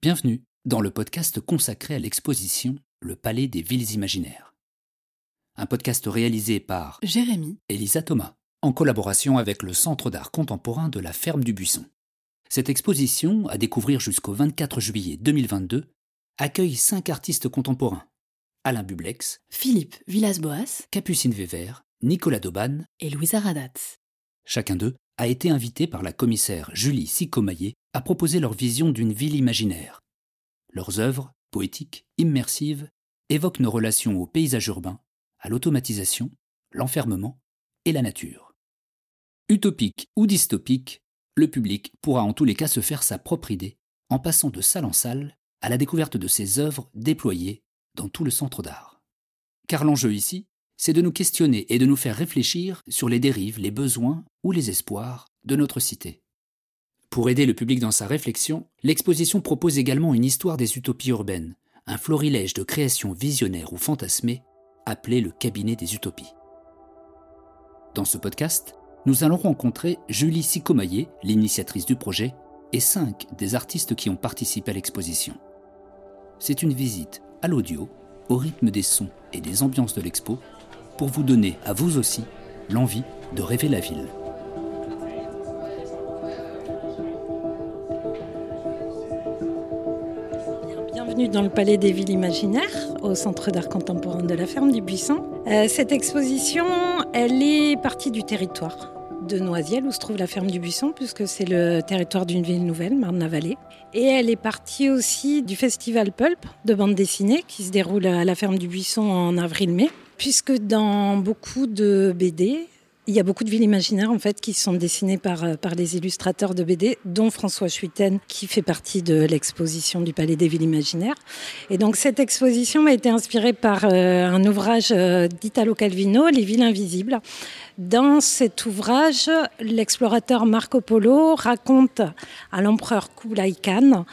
Bienvenue dans le podcast consacré à l'exposition Le Palais des Villes Imaginaires. Un podcast réalisé par Jérémy, Elisa Thomas, en collaboration avec le Centre d'art contemporain de la Ferme du Buisson. Cette exposition, à découvrir jusqu'au 24 juillet 2022, accueille cinq artistes contemporains Alain Bublex, Philippe Villas-Boas Capucine Weber, Nicolas Dauban. et Louisa Radatz. Chacun d'eux a été invité par la commissaire Julie Sicomaillet à proposer leur vision d'une ville imaginaire. Leurs œuvres, poétiques, immersives, évoquent nos relations au paysage urbain, à l'automatisation, l'enfermement et la nature. Utopique ou dystopique, le public pourra en tous les cas se faire sa propre idée en passant de salle en salle à la découverte de ces œuvres déployées dans tout le centre d'art. Car l'enjeu ici, c'est de nous questionner et de nous faire réfléchir sur les dérives, les besoins ou les espoirs de notre cité. Pour aider le public dans sa réflexion, l'exposition propose également une histoire des utopies urbaines, un florilège de créations visionnaires ou fantasmées, appelé le cabinet des utopies. Dans ce podcast, nous allons rencontrer Julie Sicomaillet, l'initiatrice du projet, et cinq des artistes qui ont participé à l'exposition. C'est une visite à l'audio, au rythme des sons et des ambiances de l'expo, pour vous donner à vous aussi l'envie de rêver la ville. Bienvenue dans le Palais des Villes Imaginaires, au Centre d'art contemporain de la Ferme du Buisson. Euh, cette exposition, elle est partie du territoire de Noisiel, où se trouve la Ferme du Buisson, puisque c'est le territoire d'une ville nouvelle, Marne-la-Vallée. Et elle est partie aussi du festival Pulp de bande dessinée, qui se déroule à la Ferme du Buisson en avril-mai, puisque dans beaucoup de BD, il y a beaucoup de villes imaginaires en fait qui sont dessinées par, euh, par les illustrateurs de BD, dont François Chuiten qui fait partie de l'exposition du Palais des Villes Imaginaires. Et donc cette exposition a été inspirée par euh, un ouvrage euh, d'Italo Calvino, Les Villes Invisibles. Dans cet ouvrage, l'explorateur Marco Polo raconte à l'empereur Kublai Khan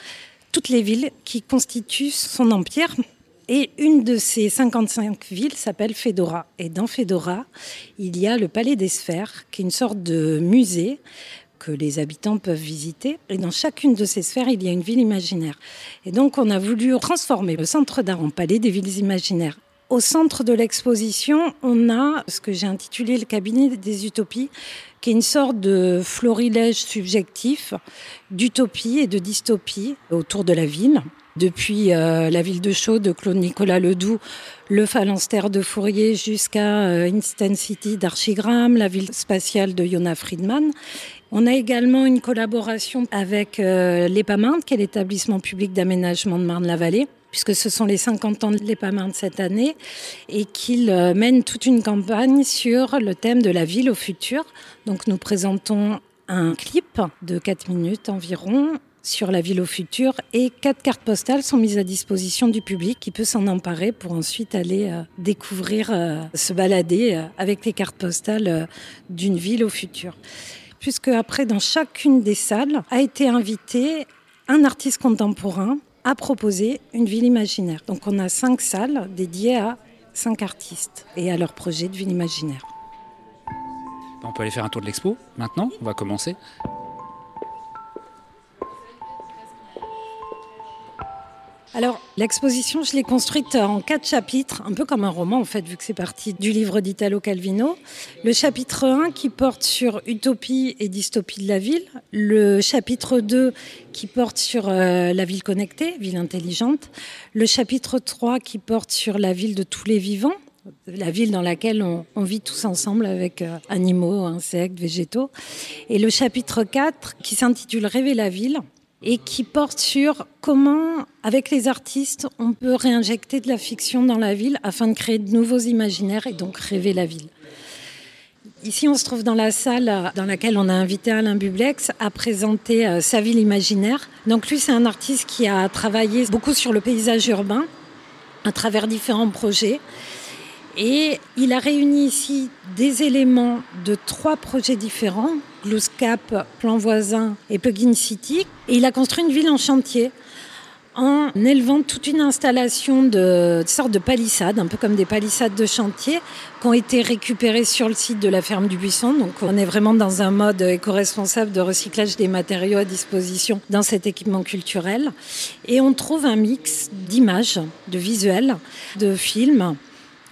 toutes les villes qui constituent son empire et une de ces 55 villes s'appelle Fedora. Et dans Fedora, il y a le Palais des Sphères, qui est une sorte de musée que les habitants peuvent visiter. Et dans chacune de ces sphères, il y a une ville imaginaire. Et donc, on a voulu transformer le centre d'art en palais des villes imaginaires. Au centre de l'exposition, on a ce que j'ai intitulé le cabinet des utopies, qui est une sorte de florilège subjectif d'utopie et de dystopie autour de la ville depuis euh, la ville de Chaux de Claude Nicolas Ledoux, le phalanstère de Fourier jusqu'à euh, Instant City d'Archigram, la ville spatiale de Yona Friedman. On a également une collaboration avec euh, l'EPAMIND, qui est l'établissement public d'aménagement de Marne-la-Vallée puisque ce sont les 50 ans de l'EPAMIND cette année, et qu'il euh, mène toute une campagne sur le thème de la ville au futur. Donc nous présentons un clip de 4 minutes environ sur la ville au futur et quatre cartes postales sont mises à disposition du public qui peut s'en emparer pour ensuite aller euh, découvrir, euh, se balader euh, avec les cartes postales d'une ville au futur. Puisque après, dans chacune des salles, a été invité un artiste contemporain à proposer une ville imaginaire. Donc on a cinq salles dédiées à cinq artistes et à leur projet de ville imaginaire. On peut aller faire un tour de l'expo maintenant, on va commencer. Alors, l'exposition, je l'ai construite en quatre chapitres, un peu comme un roman, en fait, vu que c'est parti du livre d'Italo Calvino. Le chapitre 1 qui porte sur utopie et dystopie de la ville. Le chapitre 2 qui porte sur euh, la ville connectée, ville intelligente. Le chapitre 3 qui porte sur la ville de tous les vivants, la ville dans laquelle on, vit tous ensemble avec euh, animaux, insectes, végétaux. Et le chapitre 4 qui s'intitule Rêver la ville et qui porte sur comment, avec les artistes, on peut réinjecter de la fiction dans la ville afin de créer de nouveaux imaginaires et donc rêver la ville. Ici, on se trouve dans la salle dans laquelle on a invité Alain Bublex à présenter euh, sa ville imaginaire. Donc lui, c'est un artiste qui a travaillé beaucoup sur le paysage urbain à travers différents projets. Et il a réuni ici des éléments de trois projets différents, Glooscap, Plan Voisin et Plugin City. Il a construit une ville en chantier en élevant toute une installation de, de sortes de palissades, un peu comme des palissades de chantier, qui ont été récupérées sur le site de la ferme du Buisson. Donc on est vraiment dans un mode éco-responsable de recyclage des matériaux à disposition dans cet équipement culturel. Et on trouve un mix d'images, de visuels, de films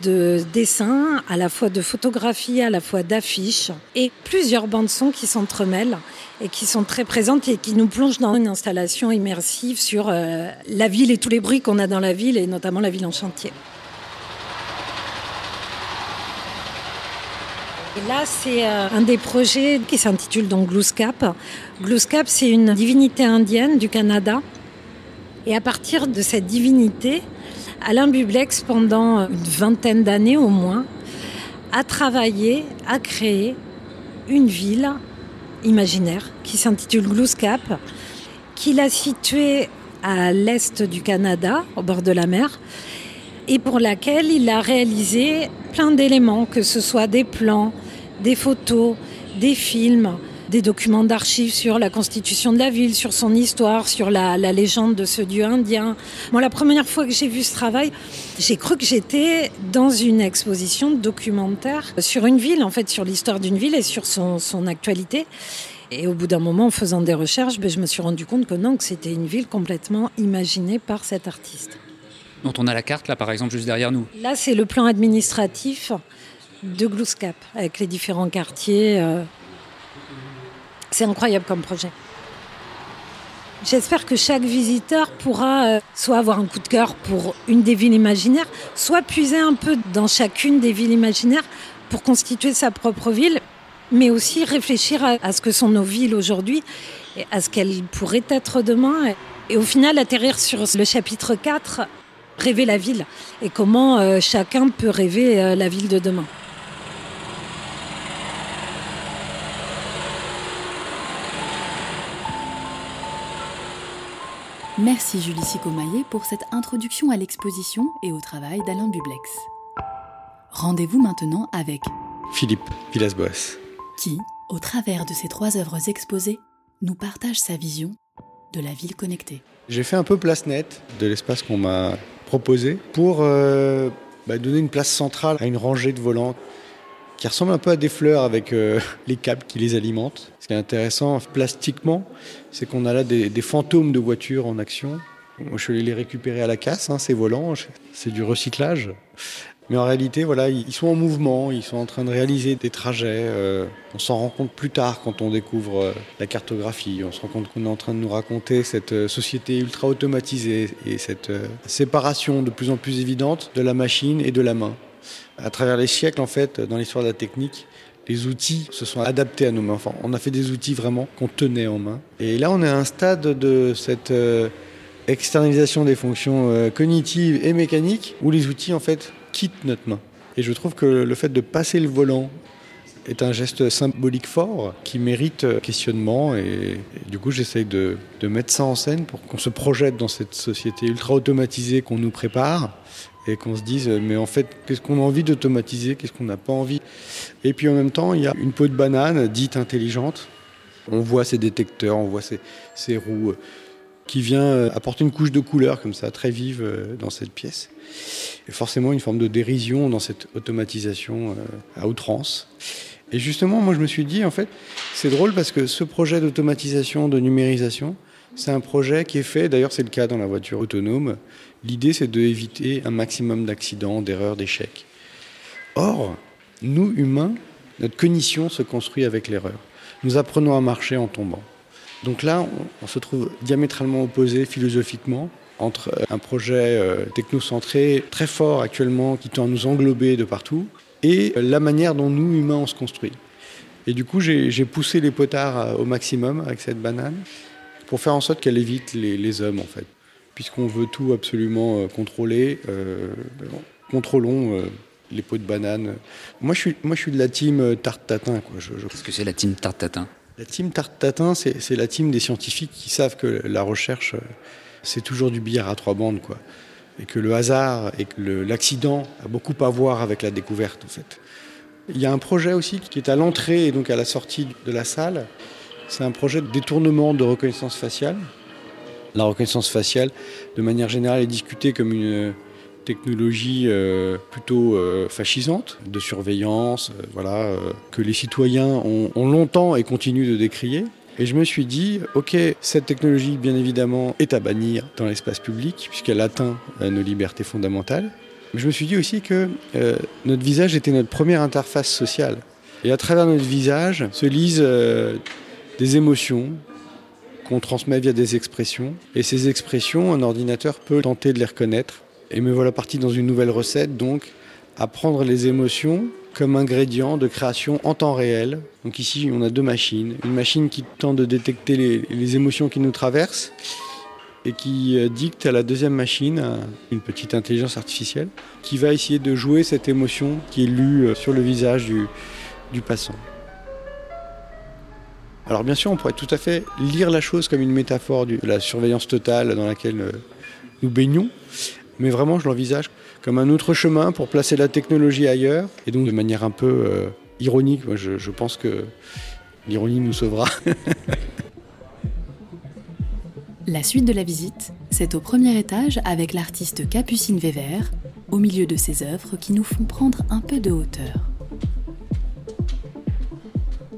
de dessins, à la fois de photographies, à la fois d'affiches, et plusieurs bandes son qui s'entremêlent et qui sont très présentes et qui nous plongent dans une installation immersive sur euh, la ville et tous les bruits qu'on a dans la ville, et notamment la ville en chantier. Et là, c'est euh, un des projets qui s'intitule donc Glooscap. Glooscap, c'est une divinité indienne du Canada. Et à partir de cette divinité, Alain Bublex, pendant une vingtaine d'années au moins, a travaillé, a créé une ville imaginaire qui s'intitule Glooscap, qu'il a située à l'est du Canada, au bord de la mer, et pour laquelle il a réalisé plein d'éléments, que ce soit des plans, des photos, des films, des documents d'archives sur la constitution de la ville, sur son histoire, sur la, légende de ce dieu indien. Moi, la première fois que j'ai vu ce travail, j'ai cru que j'étais dans une exposition documentaire sur une ville, en fait, sur l'histoire d'une ville et sur son, actualité. Et au bout d'un moment, en faisant des recherches, ben, je me suis rendu compte que non, que c'était une ville complètement imaginée par cet artiste. Dont on a la carte là, par exemple, juste derrière nous. Là, c'est le plan administratif de Glooscap, avec les différents quartiers. Euh, c'est incroyable comme projet. J'espère que chaque visiteur pourra euh, soit avoir un coup de cœur pour une des villes imaginaires, soit puiser un peu dans chacune des villes imaginaires pour constituer sa propre ville, mais aussi réfléchir à, ce que sont nos villes aujourd'hui et à ce qu'elles pourraient être demain. Et, au final, atterrir sur le chapitre 4, rêver la ville, et comment euh, chacun peut rêver euh, la ville de demain. Merci Julie Sicomaillet pour cette introduction à l'exposition et au travail d'Alain Bublex. Rendez-vous maintenant avec Philippe Villas-Boas, qui, au travers de ces trois œuvres exposées, nous partage sa vision de la ville connectée. J'ai fait un peu place nette de l'espace qu'on m'a proposé pour euh, bah, donner une place centrale à une rangée de volants qui ressemblent un peu à des fleurs avec euh, les câbles qui les alimentent. Ce qui est intéressant plastiquement, c'est qu'on a là des, fantômes de voitures en action. Moi, je allé les récupérer à la casse, hein, ces volants, c'est du recyclage. Mais en réalité, voilà, ils sont en mouvement, ils sont en train de réaliser des trajets. Euh, on s'en rend compte plus tard quand on découvre euh, la cartographie. On se rend compte qu'on est en train de nous raconter cette société ultra automatisée et cette séparation de plus en plus évidente de la machine et de la main. À travers les siècles, en fait, dans l'histoire de la technique, les outils se sont adaptés à nos mains. Enfin, on a fait des outils vraiment qu'on tenait en main. Et là, on est à un stade de cette euh, externalisation des fonctions euh, cognitives et mécaniques où les outils, en fait, quittent notre main. Et je trouve que le fait de passer le volant est un geste symbolique fort qui mérite questionnement et, du coup j'essaye de, de, mettre ça en scène pour qu'on se projette dans cette société ultra automatisée qu'on nous prépare et qu'on se dise mais en fait qu'est-ce qu'on a envie d'automatiser, qu'est-ce qu'on n'a pas envie. Et puis en même temps il y a une peau de banane dite intelligente. On voit ces détecteurs, on voit ces, roues euh, qui vient euh, apporter une couche de couleur comme ça très vive euh, dans cette pièce. Et forcément une forme de dérision dans cette automatisation à outrance. Et justement, moi je me suis dit, en fait, c'est drôle parce que ce projet d'automatisation, de numérisation, c'est un projet qui est fait, d'ailleurs c'est le cas dans la voiture autonome, L'idée, c'est d'éviter un maximum d'accidents, d'erreurs, d'échecs. Or, nous, humains, notre cognition se construit avec l'erreur. Nous apprenons à marcher en tombant. Donc là, on, se trouve diamétralement opposés philosophiquement entre un projet euh, technocentré très fort actuellement qui tend à nous englober de partout et la manière dont nous, humains, on se construit. Et du coup, j'ai poussé les potards euh, au maximum avec cette banane pour faire en sorte qu'elle évite les, les hommes, en fait puisqu'on veut tout absolument euh, contrôler, euh, contrôlons euh, les pots de banane. Moi, je suis, moi, je suis de la team tarte tatin. Qu'est-ce que c'est la team tarte tatin La team tarte tatin, c'est la team des scientifiques qui savent que la recherche, c'est toujours du billard à trois bandes, quoi. Et que le hasard et que l'accident a beaucoup à voir avec la découverte, en fait. Il y a un projet aussi qui est à l'entrée et donc à la sortie de la salle. C'est un projet de détournement de reconnaissance faciale La reconnaissance faciale, de manière générale, est discutée comme une technologie euh, plutôt euh, fascisante, de surveillance, euh, voilà, que les citoyens ont, ont, longtemps et continuent de décrier. Et je me suis dit, ok, cette technologie, bien évidemment, est à bannir dans l'espace public, puisqu'elle atteint nos libertés fondamentales. Mais je me suis dit aussi que notre visage était notre première interface sociale. Et à travers notre visage se lisent des émotions, qu'on transmet via des expressions. Et ces expressions, un ordinateur peut tenter de les reconnaître et me voilà parti dans une nouvelle recette, donc apprendre les émotions comme ingrédient de création en temps réel. Donc ici, on a deux machines. Une machine qui tente de détecter les, émotions qui nous traversent et qui euh, dicte à la deuxième machine, une petite intelligence artificielle, qui va essayer de jouer cette émotion qui est lue euh, sur le visage du passant. Alors bien sûr, on pourrait tout à fait lire la chose comme une métaphore de la surveillance totale dans laquelle euh, nous baignons, mais vraiment, je l'envisage comme un autre chemin pour placer la technologie ailleurs. Et donc, de manière un peu euh, ironique, moi, je, je pense que l'ironie nous sauvera. la suite de la visite, c'est au premier étage avec l'artiste Capucine Vévert, au milieu de ses œuvres qui nous font prendre un peu de hauteur.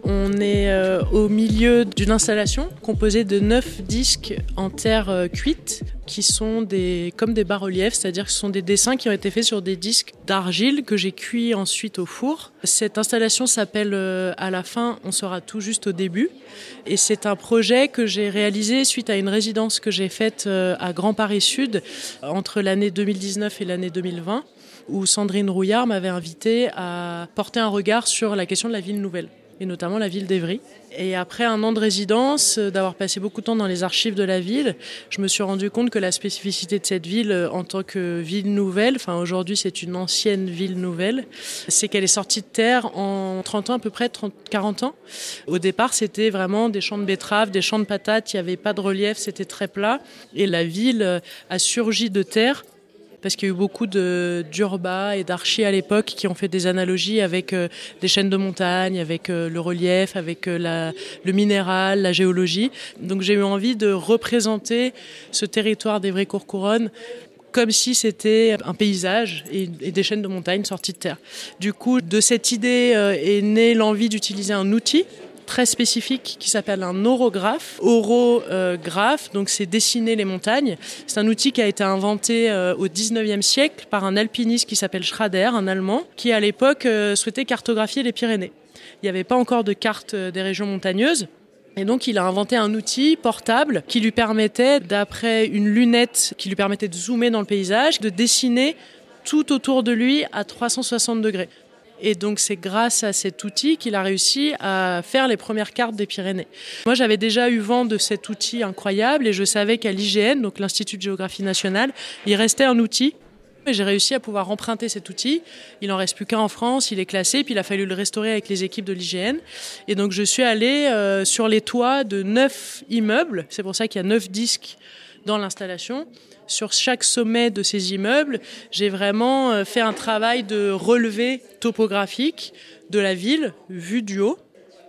On est euh, au milieu d'une installation composée de neuf disques en terre euh, cuite qui sont des, comme des bas-reliefs, c'est-à-dire que ce sont des dessins qui ont été faits sur des disques d'argile que j'ai cuits ensuite au four. Cette installation s'appelle euh, À la fin, on sera tout juste au début. Et c'est un projet que j'ai réalisé suite à une résidence que j'ai faite à Grand Paris Sud entre l'année 2019 et l'année 2020 où Sandrine Rouillard m'avait invité à porter un regard sur la question de la ville nouvelle et notamment la ville d'Evry. Et après un an de résidence, euh, d'avoir passé beaucoup de temps dans les archives de la ville, je me suis rendu compte que la spécificité de cette ville euh, en tant que ville nouvelle, enfin aujourd'hui c'est une ancienne ville nouvelle, c'est qu'elle est sortie de terre en 30 ans à peu près, 30, 40 ans. Au départ c'était vraiment des champs de betteraves, des champs de patates, il n'y avait pas de relief, c'était très plat. Et la ville euh, a surgi de terre parce qu'il y a eu beaucoup d'urba et d'archi à l'époque qui ont fait des analogies avec euh, des chaînes de montagne, avec euh, le relief, avec euh, le minéral, la géologie. Donc j'ai eu envie de représenter ce territoire d'Evry-Courcouronne comme si c'était un paysage et, des chaînes de montagne sorties de terre. Du coup, de cette idée est née l'envie d'utiliser un outil très spécifique qui s'appelle un orographe. Orographe, donc c'est dessiner les montagnes. C'est un outil qui a été inventé euh, au 19e siècle par un alpiniste qui s'appelle Schrader, un Allemand, qui à l'époque euh, souhaitait cartographier les Pyrénées. Il n'y avait pas encore de carte euh, des régions montagneuses. Et donc, il a inventé un outil portable qui lui permettait, d'après une lunette qui lui permettait de zoomer dans le paysage, de dessiner tout autour de lui à 360 degrés. Et donc c'est grâce à cet outil qu'il a réussi à faire les premières cartes des Pyrénées. Moi j'avais déjà eu vent de cet outil incroyable et je savais qu'à l'IGN, donc l'Institut de géographie nationale, il restait un outil. J'ai réussi à pouvoir emprunter cet outil. Il en reste plus qu'un en France, il est classé, puis il a fallu le restaurer avec les équipes de l'IGN. Et donc je suis allée euh, sur les toits de neuf immeubles, c'est pour ça qu'il y a neuf disques dans l'installation sur chaque sommet de ces immeubles, j'ai vraiment euh, fait un travail de relevé topographique de la ville, vue du haut.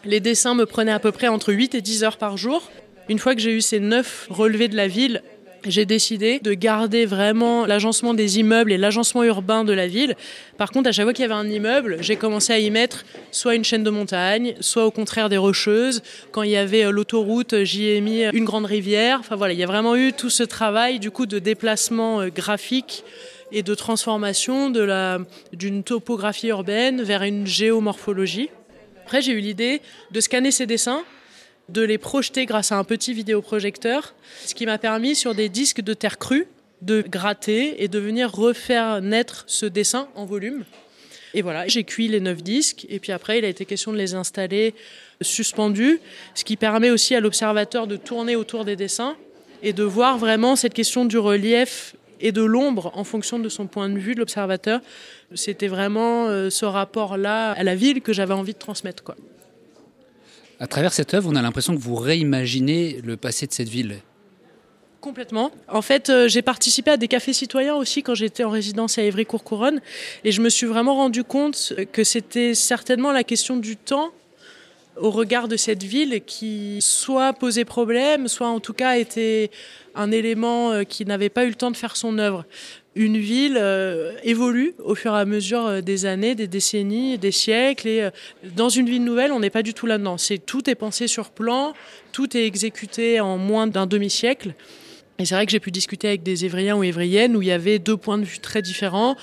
Les dessins me prenaient à peu près entre 8 et 10 heures par jour. Une fois que j'ai eu ces neuf relevés de la ville j'ai décidé de garder vraiment l'agencement des immeubles et l'agencement urbain de la ville. Par contre, à chaque fois qu'il y avait un immeuble, j'ai commencé à y mettre soit une chaîne de montagne, soit au contraire des rocheuses. Quand il y avait euh, l'autoroute, j'y ai mis une grande rivière. Enfin voilà, il y a vraiment eu tout ce travail du coup de déplacement euh, graphique et de transformation de la d'une topographie urbaine vers une géomorphologie. Après, j'ai eu l'idée de scanner ces dessins de les projeter grâce à un petit vidéoprojecteur, ce qui m'a permis sur des disques de terre crue de gratter et de venir refaire naître ce dessin en volume. Et voilà, j'ai cuit les neuf disques et puis après il a été question de les installer suspendus, ce qui permet aussi à l'observateur de tourner autour des dessins et de voir vraiment cette question du relief et de l'ombre en fonction de son point de vue de l'observateur. C'était vraiment euh, ce rapport-là à la ville que j'avais envie de transmettre. Quoi. À travers cette œuvre, on a l'impression que vous réimaginez le passé de cette ville. Complètement. En fait, euh, j'ai participé à des cafés citoyens aussi quand j'étais en résidence à Évry-Courcouronne et je me suis vraiment rendu compte que c'était certainement la question du temps au regard de cette ville qui soit posait problème, soit en tout cas était un élément euh, qui n'avait pas eu le temps de faire son œuvre. Une ville euh, évolue au fur et à mesure euh, des années, des décennies, des siècles. Et dans une ville nouvelle, on n'est pas du tout là-dedans. C'est tout est pensé sur plan, tout est exécuté en moins d'un demi-siècle. Et c'est vrai que j'ai pu discuter avec des Évriens ou Évriennes où il y avait deux points de vue très différents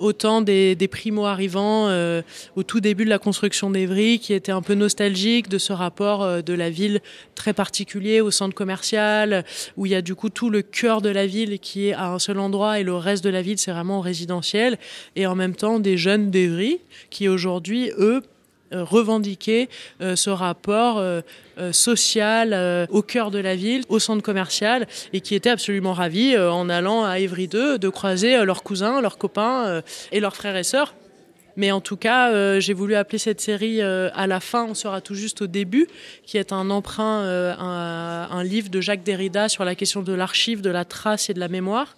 autant des, primo-arrivants euh, au tout début de la construction d'Evry qui étaient un peu nostalgiques de ce rapport euh, de la ville très particulier au centre commercial où il y a du coup tout le cœur de la ville qui est à un seul endroit et le reste de la ville c'est vraiment résidentiel. Et en même temps des jeunes d'Evry qui aujourd'hui eux revendiquer euh, ce rapport euh, social au cœur de la ville, au centre commercial, et qui étaient absolument ravis en allant à Évry 2 de croiser leurs cousins, leurs copains et leurs frères et sœurs. Mais en tout cas, j'ai voulu appeler cette série à la fin, on sera tout juste au début, qui est un emprunt, un, un livre de Jacques Derrida sur la question de l'archive, de la trace et de la mémoire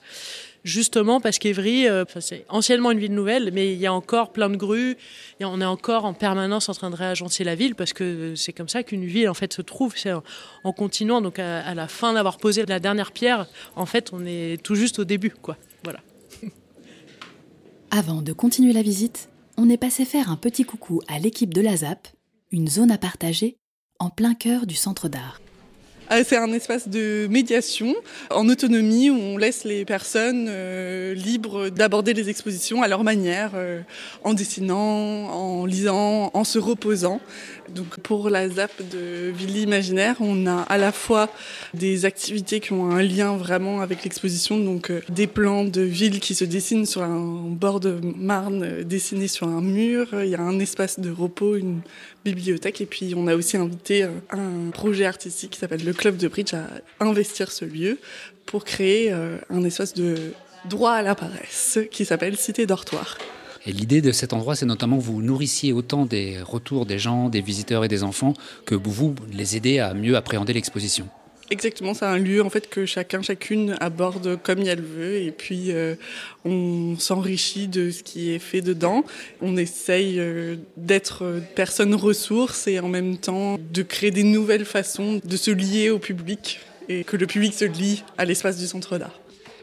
justement parce qu'Evry, euh, c'est anciennement une ville nouvelle, mais il y a encore plein de grues, on est encore en permanence en train de réagencer la ville, parce que c'est comme ça qu'une ville en fait se trouve, c'est en, continuant. Donc à, la fin d'avoir posé la dernière pierre, en fait, on est tout juste au début, quoi. Voilà. Avant de continuer la visite, on est passé faire un petit coucou à l'équipe de la ZAP, une zone à partager en plein cœur du centre d'art. C'est un espace de médiation en autonomie où on laisse les personnes euh, libres d'aborder les expositions à leur manière, euh, en dessinant, en lisant, en se reposant. Pour la ZAP de Ville Imaginaire, on a à la fois des activités qui ont un lien vraiment avec l'exposition, donc euh, des plans de ville qui se dessinent sur un bord de Marne dessinés sur un mur. Il y a un espace de repos, une bibliothèque et puis on a aussi invité un projet artistique qui s'appelle le club de bridge à investir ce lieu pour créer euh, un espace de droit à la paresse qui s'appelle Cité Dortoir. Et l'idée de cet endroit, c'est notamment que vous nourrissiez autant des retours des gens, des visiteurs et des enfants, que vous les aidez à mieux appréhender l'exposition. Exactement, c'est un lieu en fait que chacun, chacune aborde comme elle veut et puis euh, on s'enrichit de ce qui est fait dedans. On essaye euh, d'être personne ressource et en même temps de créer des nouvelles façons de se lier au public et que le public se lie à l'espace du centre d'art.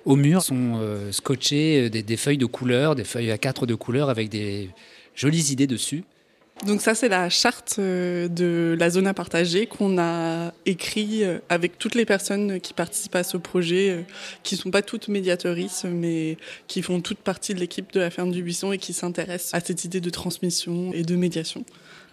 Au mur sont euh, scotchées des, des feuilles de couleur, des feuilles à quatre de couleur avec des jolies idées dessus. Donc ça, c'est la charte euh, de la zone à partager qu'on a écrit euh, avec toutes les personnes qui participent à ce projet, euh, qui ne sont pas toutes médiatrices, mais qui font toute partie de l'équipe de la ferme du Buisson et qui s'intéressent à cette idée de transmission et de médiation.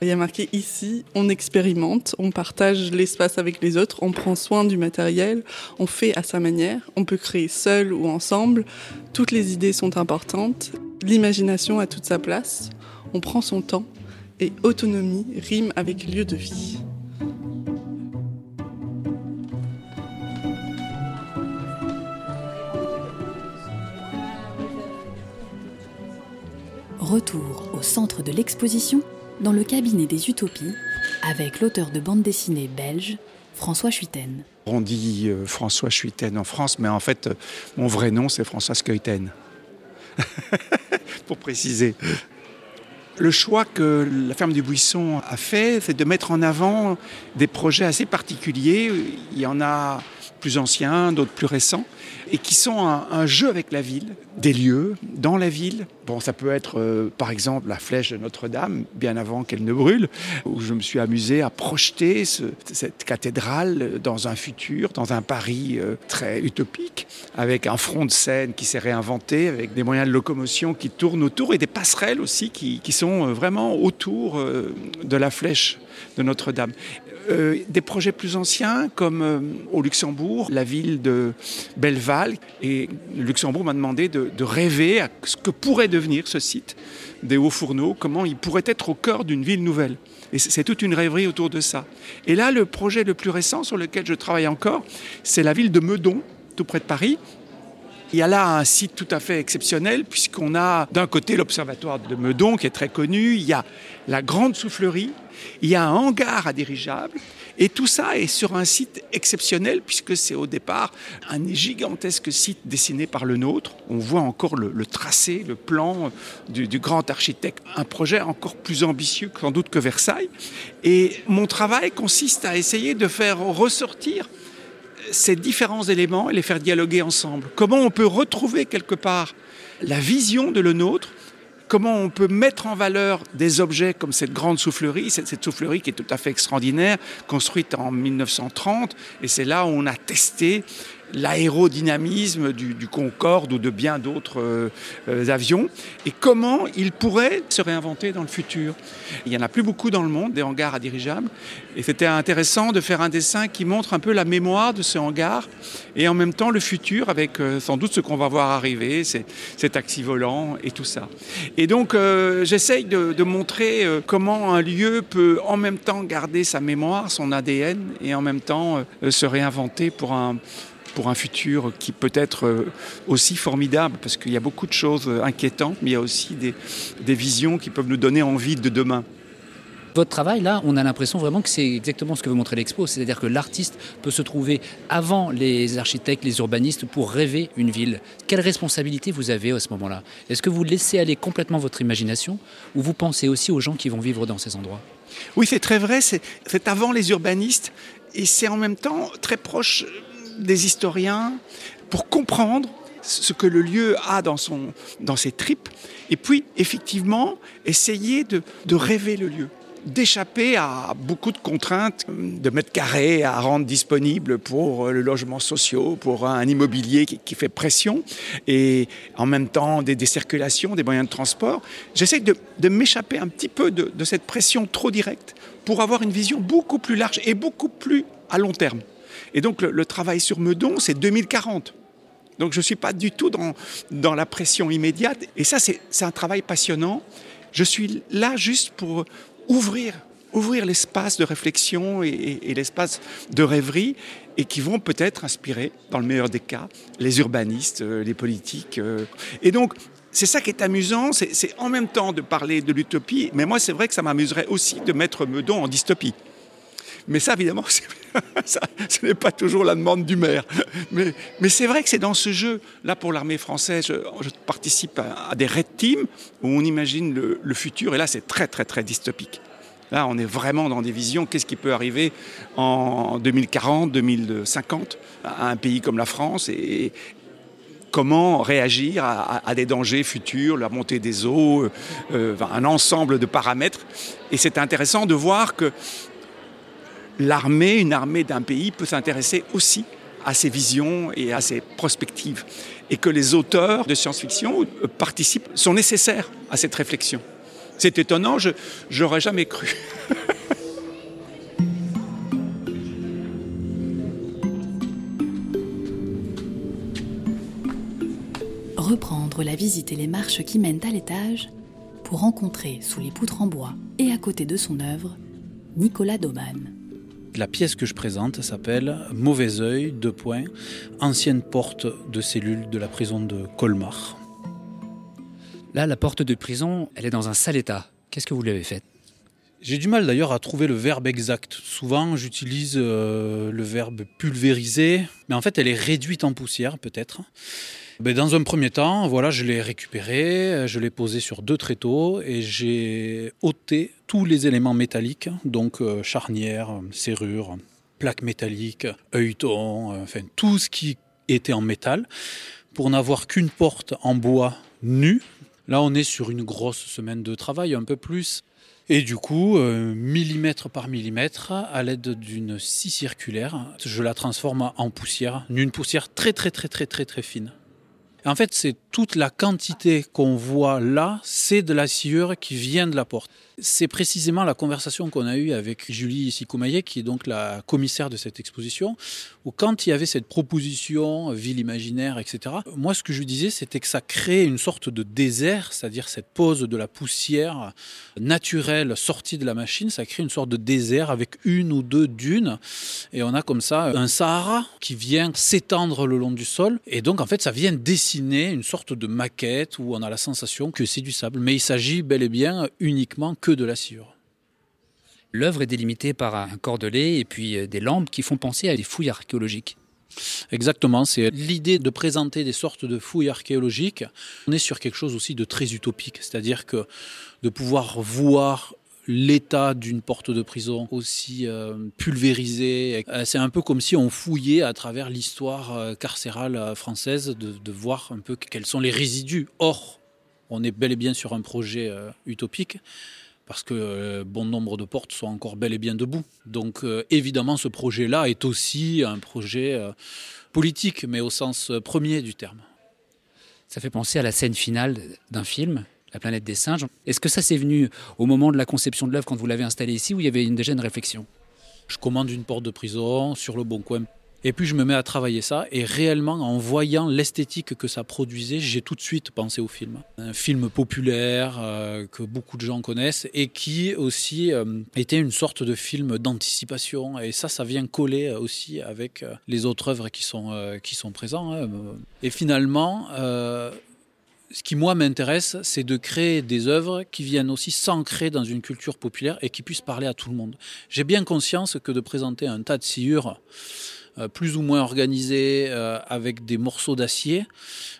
Il y a marqué ici, on expérimente, on partage l'espace avec les autres, on prend soin du matériel, on fait à sa manière, on peut créer seul ou ensemble, toutes les idées sont importantes, l'imagination a toute sa place, on prend son temps et autonomie rime avec lieu de vie. Retour au centre de l'exposition, dans le cabinet des Utopies, avec l'auteur de bande dessinée belge, François Schuiten. On dit euh, François Schuiten en France, mais en fait, euh, mon vrai nom, c'est François Skeuten. Pour préciser. Le choix que la ferme du Buisson a fait, c'est de mettre en avant des projets assez particuliers. Il y en a plus anciens, d'autres plus récents, et qui sont un, jeu avec la ville, des lieux dans la ville. Bon, ça peut être euh, par exemple la flèche de Notre-Dame, bien avant qu'elle ne brûle, où je me suis amusé à projeter cette cathédrale dans un futur, dans un Paris euh, très utopique, avec un front de scène qui s'est réinventé, avec des moyens de locomotion qui tournent autour et des passerelles aussi qui, qui sont euh, vraiment autour de la flèche de Notre-Dame. Euh, des projets plus anciens, comme euh, au Luxembourg, la ville de Belleval. Et le Luxembourg m'a demandé de, rêver à ce que pourrait devenir ce site des hauts fourneaux, comment il pourrait être au cœur d'une ville nouvelle. Et c'est toute une rêverie autour de ça. Et là, le projet le plus récent sur lequel je travaille encore, c'est la ville de Meudon, tout près de Paris, Il y a là un site tout à fait exceptionnel puisqu'on a d'un côté l'observatoire de Meudon qui est très connu, il y a la grande soufflerie, il y a un hangar à dirigeables et tout ça est sur un site exceptionnel puisque c'est au départ un gigantesque site dessiné par le nôtre. On voit encore le, tracé, le plan du, du, grand architecte. Un projet encore plus ambitieux sans doute que Versailles. Et mon travail consiste à essayer de faire ressortir ces différents éléments et les faire dialoguer ensemble. Comment on peut retrouver quelque part la vision de le nôtre? Comment on peut mettre en valeur des objets comme cette grande soufflerie, cette, soufflerie qui est tout à fait extraordinaire, construite en 1930, et c'est là où on a testé l'aérodynamisme du, Concorde ou de bien d'autres euh, euh, avions et comment il pourrait se réinventer dans le futur? Il n'y en a plus beaucoup dans le monde, des hangars à dirigeables, et c'était intéressant de faire un dessin qui montre un peu la mémoire de ce hangar et en même temps le futur avec euh, sans doute ce qu'on va voir arriver, ces, taxis volants et tout ça. Et donc j'essaye de, de, montrer comment un lieu peut en même temps garder sa mémoire, son ADN et en même temps se réinventer pour un pour un futur qui peut être euh, aussi formidable, parce qu'il y a beaucoup de choses inquiétantes, mais il y a aussi des, des visions qui peuvent nous donner envie de demain. Votre travail, là, on a l'impression vraiment que c'est exactement ce que veut montrer l'expo, c'est-à-dire que l'artiste peut se trouver avant les architectes, les urbanistes pour rêver une ville. Quelle responsabilité vous avez à ce moment-là? Est-ce que vous laissez aller complètement votre imagination ou vous pensez aussi aux gens qui vont vivre dans ces endroits? Oui, c'est très vrai, c'est avant les urbanistes et c'est en même temps très proche des historiens pour comprendre ce que le lieu a dans, son, dans ses tripes, et puis effectivement essayer de, rêver le lieu d'échapper à beaucoup de contraintes de mètres carrés à rendre disponibles pour le logement social, pour un immobilier qui, fait pression, et en même temps des, circulations, des moyens de transport. J'essaie de, m'échapper un petit peu de, de cette pression trop directe pour avoir une vision beaucoup plus large et beaucoup plus à long terme. Et donc le, travail sur Meudon, c'est 2040. Donc je ne suis pas du tout dans, dans la pression immédiate. Et ça, c'est un travail passionnant. Je suis là juste pour ouvrir, ouvrir l'espace de réflexion et, l'espace de rêverie et qui vont peut-être inspirer, dans le meilleur des cas, les urbanistes, euh, les politiques. Euh. Et donc, c'est ça qui est amusant, c'est en même temps de parler de l'utopie, mais moi c'est vrai que ça m'amuserait aussi de mettre Meudon en dystopie. Mais ça, évidemment, ce n'est pas toujours la demande du maire. Mais, c'est vrai que c'est dans ce jeu. Là, pour l'armée française, je, participe à, des red teams où on imagine le, futur. Et là, c'est très, très, très dystopique. Là, on est vraiment dans des visions. Qu'est-ce qui peut arriver en 2040, 2050 à un pays comme la France et, comment réagir à, des dangers futurs, la montée des eaux, euh, un ensemble de paramètres. Et c'est intéressant de voir que l'armée, une armée d'un pays peut s'intéresser aussi à ses visions et à ses perspectives. Et que les auteurs de science-fiction participent, sont nécessaires à cette réflexion. C'est étonnant, je n'aurais jamais cru. Reprendre la visite et les marches qui mènent à l'étage pour rencontrer sous les poutres en bois et à côté de son œuvre Nicolas Doman. La pièce que je présente s'appelle Mauvais œil, deux points, ancienne porte de cellule de la prison de Colmar. Là, la porte de prison, elle est dans un sale état. Qu'est-ce que vous lui avez fait j'ai du mal d'ailleurs à trouver le verbe exact. Souvent, j'utilise euh, le verbe pulvériser, mais en fait, elle est réduite en poussière, peut-être. Ben, dans un premier temps, voilà, je l'ai récupéré, je l'ai posé sur deux tréteaux et j'ai ôté tous les éléments métalliques, donc euh, charnières, serrures, plaques métalliques, œilletons, euh, enfin tout ce qui était en métal, pour n'avoir qu'une porte en bois nu. Là, on est sur une grosse semaine de travail, un peu plus. Et du coup, euh, millimètre par millimètre, à l'aide d'une scie circulaire, je la transforme en poussière, une poussière très très très très très très fine. En fait, c'est toute la quantité qu'on voit là, c'est de la sciure qui vient de la porte. C'est précisément la conversation qu'on a eue avec Julie Sikomaye, qui est donc la commissaire de cette exposition, où quand il y avait cette proposition, ville imaginaire, etc., moi ce que je disais, c'était que ça crée une sorte de désert, c'est-à-dire cette pose de la poussière naturelle sortie de la machine, ça crée une sorte de désert avec une ou deux dunes, et on a comme ça un Sahara qui vient s'étendre le long du sol, et donc en fait ça vient dessiner une sorte de maquette où on a la sensation que c'est du sable, mais il s'agit bel et bien uniquement que de la sciure. L'œuvre est délimitée par un cordelet et puis euh, des lampes qui font penser à des fouilles archéologiques. Exactement, c'est l'idée de présenter des sortes de fouilles archéologiques. On est sur quelque chose aussi de très utopique, c'est-à-dire que de pouvoir voir l'état d'une porte de prison aussi euh, pulvérisée. Euh, c'est un peu comme si on fouillait à travers l'histoire carcérale française de, voir un peu quels sont les résidus. Or, on est bel et bien sur un projet utopique parce que euh, bon nombre de portes sont encore bel et bien debout. Donc euh, évidemment, ce projet-là est aussi un projet euh, politique, mais au sens premier du terme. Ça fait penser à la scène finale d'un film, La planète des singes. Est-ce que ça s'est venu au moment de la conception de l'œuvre quand vous l'avez installée ici, ou il y avait une, déjà une réflexion? Je commande une porte de prison sur le bon coin et puis je me mets à travailler ça et réellement en voyant l'esthétique que ça produisait, j'ai tout de suite pensé au film. Un film populaire euh, que beaucoup de gens connaissent et qui aussi euh, était une sorte de film d'anticipation et ça ça vient coller aussi avec euh, les autres œuvres qui sont qui sont présentes. Hein. Et finalement ce qui moi m'intéresse, c'est de créer des œuvres qui viennent aussi s'ancrer dans une culture populaire et qui puissent parler à tout le monde. J'ai bien conscience que de présenter un tas de sciures euh, plus ou moins organisé euh, avec des morceaux d'acier.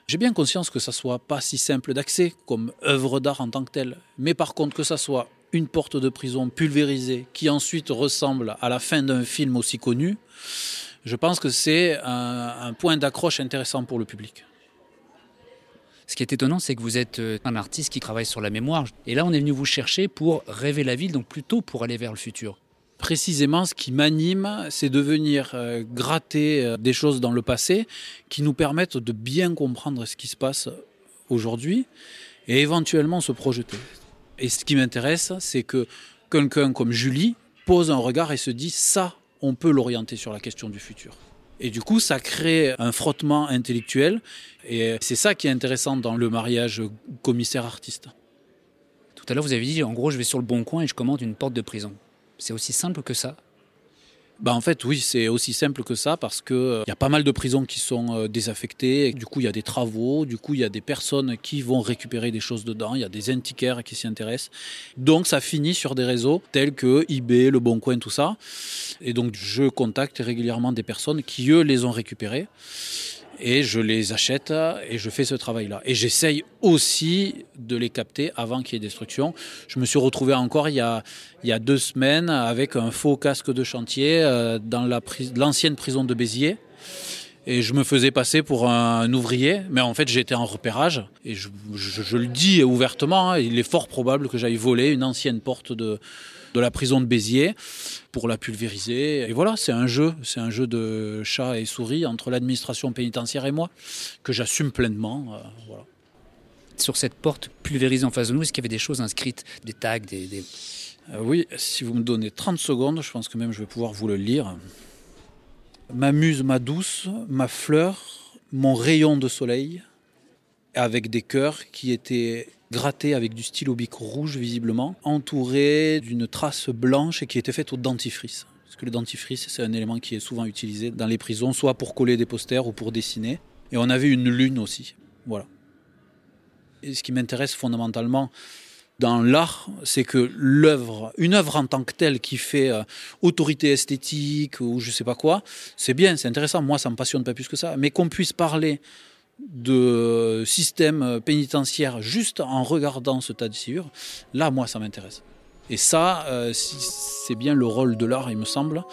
J'ai bien conscience que ça soit pas si simple d'accès comme œuvre d'art en tant que telle, mais par contre que ça soit une porte de prison pulvérisée qui ensuite ressemble à la fin d'un film aussi connu, je pense que c'est un point d'accroche intéressant pour le public. Ce qui est étonnant, c'est que vous êtes euh, un artiste qui travaille sur la mémoire. Et là, on est venu vous chercher pour rêver la ville, donc plutôt pour aller vers le futur précisément ce qui m'anime, c'est de venir euh, gratter euh, des choses dans le passé qui nous permettent de bien comprendre ce qui se passe aujourd'hui et éventuellement se projeter. Et ce qui m'intéresse, c'est que quelqu'un comme Julie pose un regard et se dit ça, on peut l'orienter sur la question du futur. Et du coup, ça crée un frottement intellectuel. Et c'est ça qui est intéressant dans le mariage commissaire-artiste. Tout à l'heure, vous avez dit, en gros, je vais sur le bon coin et je commande une porte de prison. C'est aussi simple que ça? Bah en fait, oui, c'est aussi simple que ça parce qu'il euh, y a pas mal de prisons qui sont euh, désaffectées. Du coup, il y a des travaux. Du coup, il y a des personnes qui vont récupérer des choses dedans. Il y a des antiquaires qui s'y intéressent. Donc, ça finit sur des réseaux tels que eBay, Le Bon Coin, tout ça. Et donc, je contacte régulièrement des personnes qui, eux, les ont récupérées et je les achète et je fais ce travail-là. Et j'essaye aussi de les capter avant qu'il y ait destruction. Je me suis retrouvé encore il y a, il y a deux semaines avec un faux casque de chantier euh, dans l'ancienne prison de Béziers. Et je me faisais passer pour un ouvrier, mais en fait j'étais en repérage. Et je, le dis ouvertement, hein, il est fort probable que j'aille voler une ancienne porte de, de la prison de Béziers pour la pulvériser. Et voilà, c'est un jeu, c'est un jeu de chat et souris entre l'administration pénitentiaire et moi que j'assume pleinement. Euh, Sur cette porte pulvérisée en face de nous, est-ce qu'il y avait des choses inscrites, des tags, des... Euh, oui, si vous me donnez 30 secondes, je pense que même je vais pouvoir vous le lire. Ma muse, ma douce, ma fleur, mon rayon de soleil, avec des cœurs qui étaient gratté avec du stylo bic rouge visiblement, entouré d'une trace blanche et qui était faite au dentifrice. Parce que le dentifrice, c'est un élément qui est souvent utilisé dans les prisons, soit pour coller des posters ou pour dessiner. Et on avait une lune aussi. Voilà. Et ce qui m'intéresse fondamentalement dans l'art, c'est que l'œuvre, une œuvre en tant que telle qui fait euh, autorité esthétique ou je sais pas quoi, c'est bien, c'est intéressant. Moi, ça me passionne pas plus que ça. Mais qu'on puisse parler de système pénitentiaire juste en regardant ce tas de sciures, là, moi, ça m'intéresse. Et ça, euh, c'est bien le rôle de l'art, il me semble,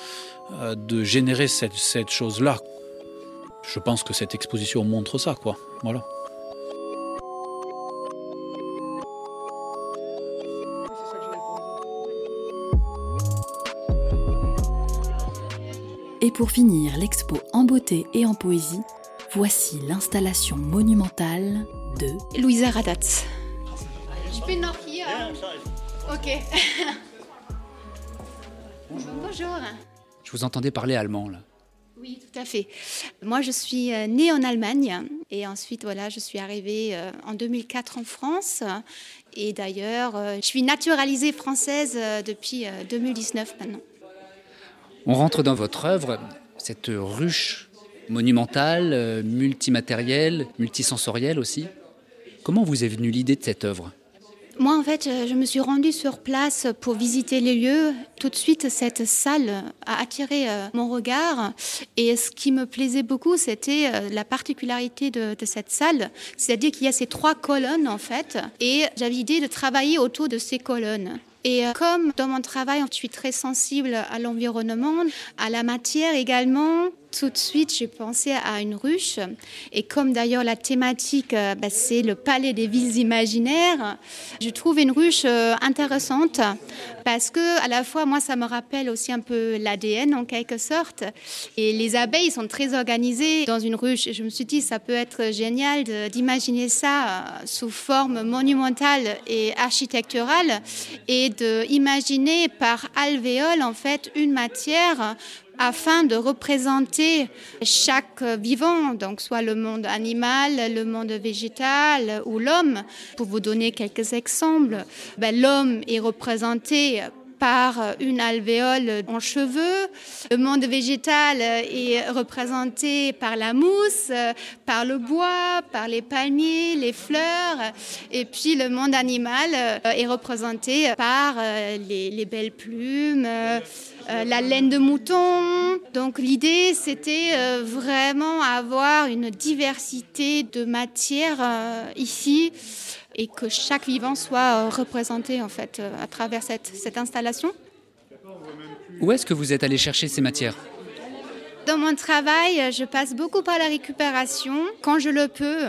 euh, de générer cette, cette chose-là. Je pense que cette exposition montre ça, quoi. Voilà. Et pour finir l'expo en beauté et en poésie, voici l'installation monumentale de Louisa Radatz. Je noch hier. Ok. Bonjour. Je vous entendais parler allemand là. Oui, tout à fait. Moi, je suis euh, née en Allemagne et ensuite, voilà, je suis arrivée euh, en 2004 en France. Et d'ailleurs, euh, je suis naturalisée française depuis 2019 maintenant. On rentre dans votre œuvre, cette ruche monumentale, multimatérielle, multisensorielle aussi. Comment vous est venue l'idée de cette œuvre? Moi, en fait, je me suis rendue sur place pour visiter les lieux. Tout de suite, cette salle a attiré euh, mon regard. Et ce qui me plaisait beaucoup, c'était euh, la particularité de, cette salle. C'est-à-dire qu'il y a ces trois colonnes, en fait. Et j'avais l'idée de travailler autour de ces colonnes. Et euh, comme dans mon travail, je suis très sensible à l'environnement, à la matière également, tout de suite, j'ai pensé à une ruche. Et comme d'ailleurs la thématique, euh, bah, c'est le palais des villes imaginaires, je trouve une ruche euh, intéressante parce que à la fois, moi, ça me rappelle aussi un peu l'ADN en quelque sorte. Et les abeilles sont très organisées dans une ruche. Et je me suis dit, ça peut être génial d'imaginer ça euh, sous forme monumentale et architecturale et d'imaginer par alvéole, en fait, une matière afin de représenter chaque vivant, donc soit le monde animal, le monde végétal ou l'homme. Pour vous donner quelques exemples, ben, l'homme est représenté par une alvéole en cheveux. Le monde végétal est représenté par la mousse, par le bois, par les palmiers, les fleurs. Et puis le monde animal est représenté par les, les belles plumes euh, la laine de mouton. Donc l'idée, c'était euh, vraiment avoir une diversité de matières euh, ici et que chaque vivant soit représenté en fait à travers cette, cette installation. Où est-ce que vous êtes allé chercher ces matières? Dans mon travail, je passe beaucoup par la récupération quand je le peux.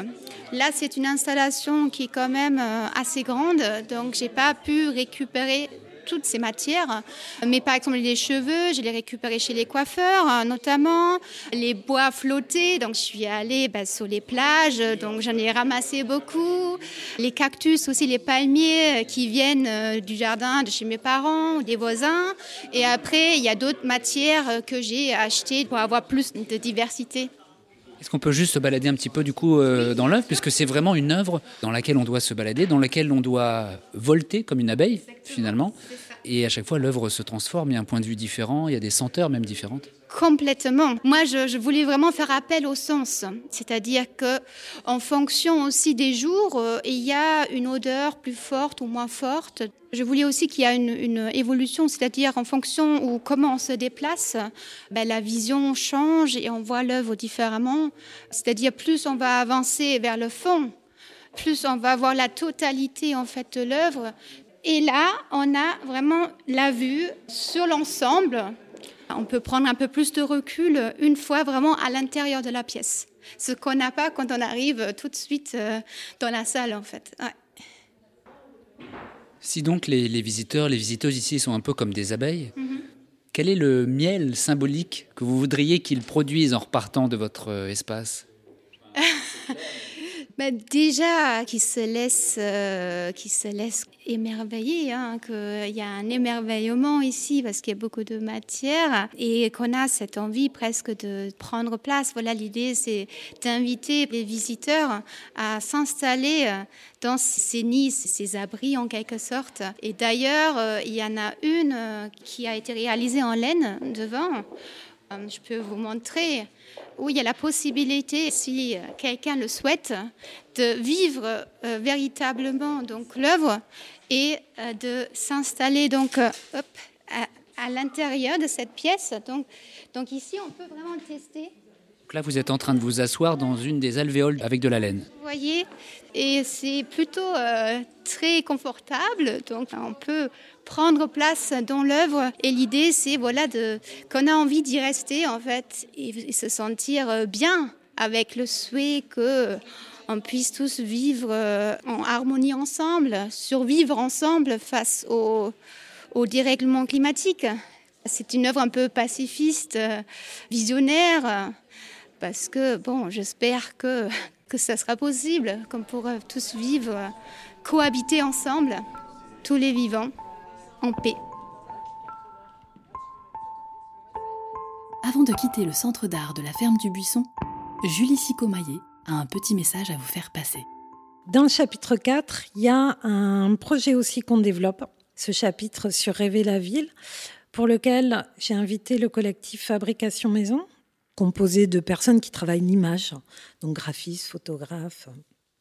Là, c'est une installation qui est quand même assez grande, donc j'ai pas pu récupérer toutes ces matières. Mais par exemple, les cheveux, je les récupérés chez les coiffeurs, hein, notamment. Les bois flottés, donc je suis allée bah, sur les plages, donc j'en ai ramassé beaucoup. Les cactus aussi, les palmiers euh, qui viennent euh, du jardin de chez mes parents ou des voisins. Et après, il y a d'autres matières euh, que j'ai achetées pour avoir plus de diversité. Est-ce qu'on peut juste se balader un petit peu du coup dans l'œuvre, puisque c'est vraiment une œuvre dans laquelle on doit se balader, dans laquelle on doit volter comme une abeille finalement. Et à chaque fois, l'œuvre se transforme, il y a un point de vue différent, il y a des senteurs même différentes. Complètement. Moi, je, voulais vraiment faire appel au sens, c'est-à-dire que en fonction aussi des jours, euh, il y a une odeur plus forte ou moins forte. Je voulais aussi qu'il y ait une, évolution, c'est-à-dire en fonction ou comment on se déplace, ben, la vision change et on voit l'œuvre différemment. C'est-à-dire plus on va avancer vers le fond, plus on va voir la totalité en fait de l'œuvre, et là, on a vraiment la vue sur l'ensemble. On peut prendre un peu plus de recul une fois vraiment à l'intérieur de la pièce. Ce qu'on n'a pas quand on arrive tout de suite euh, dans la salle, en fait. Si donc les, visiteurs, les visiteuses ici sont un peu comme des abeilles, mhm. quel est le miel symbolique que vous voudriez qu'ils produisent en repartant de votre euh, espace? bah, déjà, qui se laisse, euh, qui se laisse émerveiller, hein, qu'il y a un émerveillement ici parce qu'il y a beaucoup de matière et qu'on a cette envie presque de prendre place. Voilà, l'idée, c'est d'inviter les visiteurs à s'installer dans ces nids, ces abris en quelque sorte. Et d'ailleurs, euh, il y en a une euh, qui a été réalisée en laine devant. Je peux vous montrer où il y a la possibilité, si quelqu'un le souhaite, de vivre euh, véritablement donc l'œuvre et euh, de s'installer donc euh, à, l'intérieur de cette pièce. Donc ici, on peut vraiment tester. Là, vous êtes en train de vous asseoir dans une des alvéoles avec de la laine. Vous voyez, et c'est plutôt très confortable. Donc, on peut prendre place dans l'œuvre. Et l'idée, c'est voilà qu'on a envie d'y rester en fait et, se sentir euh, bien avec le souhait que on puisse tous vivre euh, en harmonie ensemble, survivre ensemble face au, au dérèglement climatique. C'est une œuvre un peu pacifiste, euh, visionnaire, parce que bon, j'espère que, que ça sera possible, qu'on pourra tous vivre, cohabiter ensemble, tous les vivants, en paix. Avant de quitter le centre d'art de la ferme du Buisson, Julie Sicomaillé a un petit message à vous faire passer. Dans le chapitre 4, il y a un projet aussi qu'on développe, ce chapitre sur Rêver la ville, pour lequel j'ai invité le collectif Fabrication Maison, composé de personnes qui travaillent l'image, donc graphistes, photographes,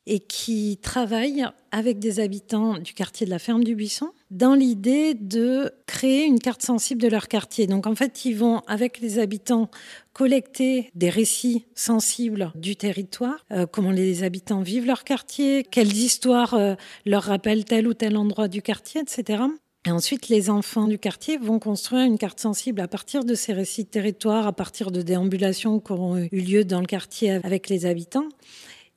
et qui travaillent avec des habitants du quartier de la Ferme du Buisson dans l'idée de créer une carte sensible de leur quartier. Donc en fait, ils vont avec les habitants collecter des récits sensibles du territoire, euh, comment les habitants vivent leur quartier, quelles histoires euh, leur rappellent tel ou tel endroit du quartier, etc. Et ensuite, les enfants du quartier vont construire une carte sensible à partir de ces récits de territoire, à partir de déambulations qui auront eu lieu dans le quartier avec les habitants.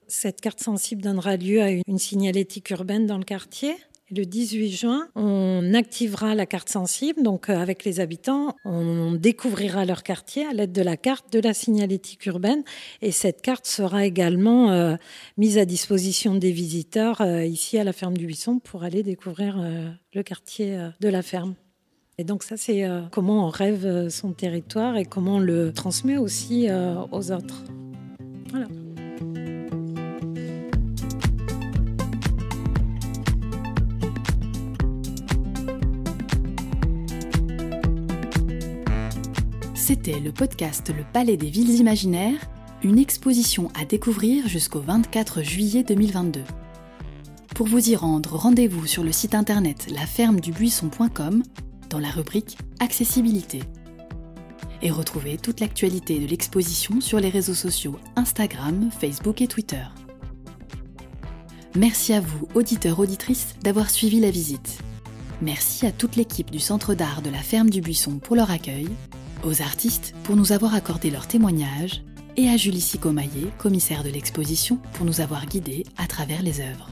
Cette carte sensible donnera lieu à une signalétique urbaine dans le quartier. Le 18 juin, on activera la carte sensible. Donc, euh, avec les habitants, on découvrira leur quartier à l'aide de la carte de la signalétique urbaine. Et cette carte sera également euh, mise à disposition des visiteurs euh, ici à la ferme du Buisson pour aller découvrir le quartier de la ferme. Et donc ça, c'est comment on rêve son territoire et comment on le transmet aussi aux autres. Voilà. C'était le podcast Le Palais des Villes Imaginaires, une exposition à découvrir jusqu'au 24 juillet 2022. Pour vous y rendre, rendez-vous sur le site internet lafermedubuisson.com dans la rubrique Accessibilité. Et retrouvez toute l'actualité de l'exposition sur les réseaux sociaux Instagram, Facebook et Twitter. Merci à vous, auditeurs, auditrices, d'avoir suivi la visite. Merci à toute l'équipe du Centre d'art de la Ferme du Buisson pour leur accueil aux artistes pour nous avoir accordé leur témoignage et à Julie Sicomaillé, commissaire de l'exposition, pour nous avoir guidés à travers les œuvres.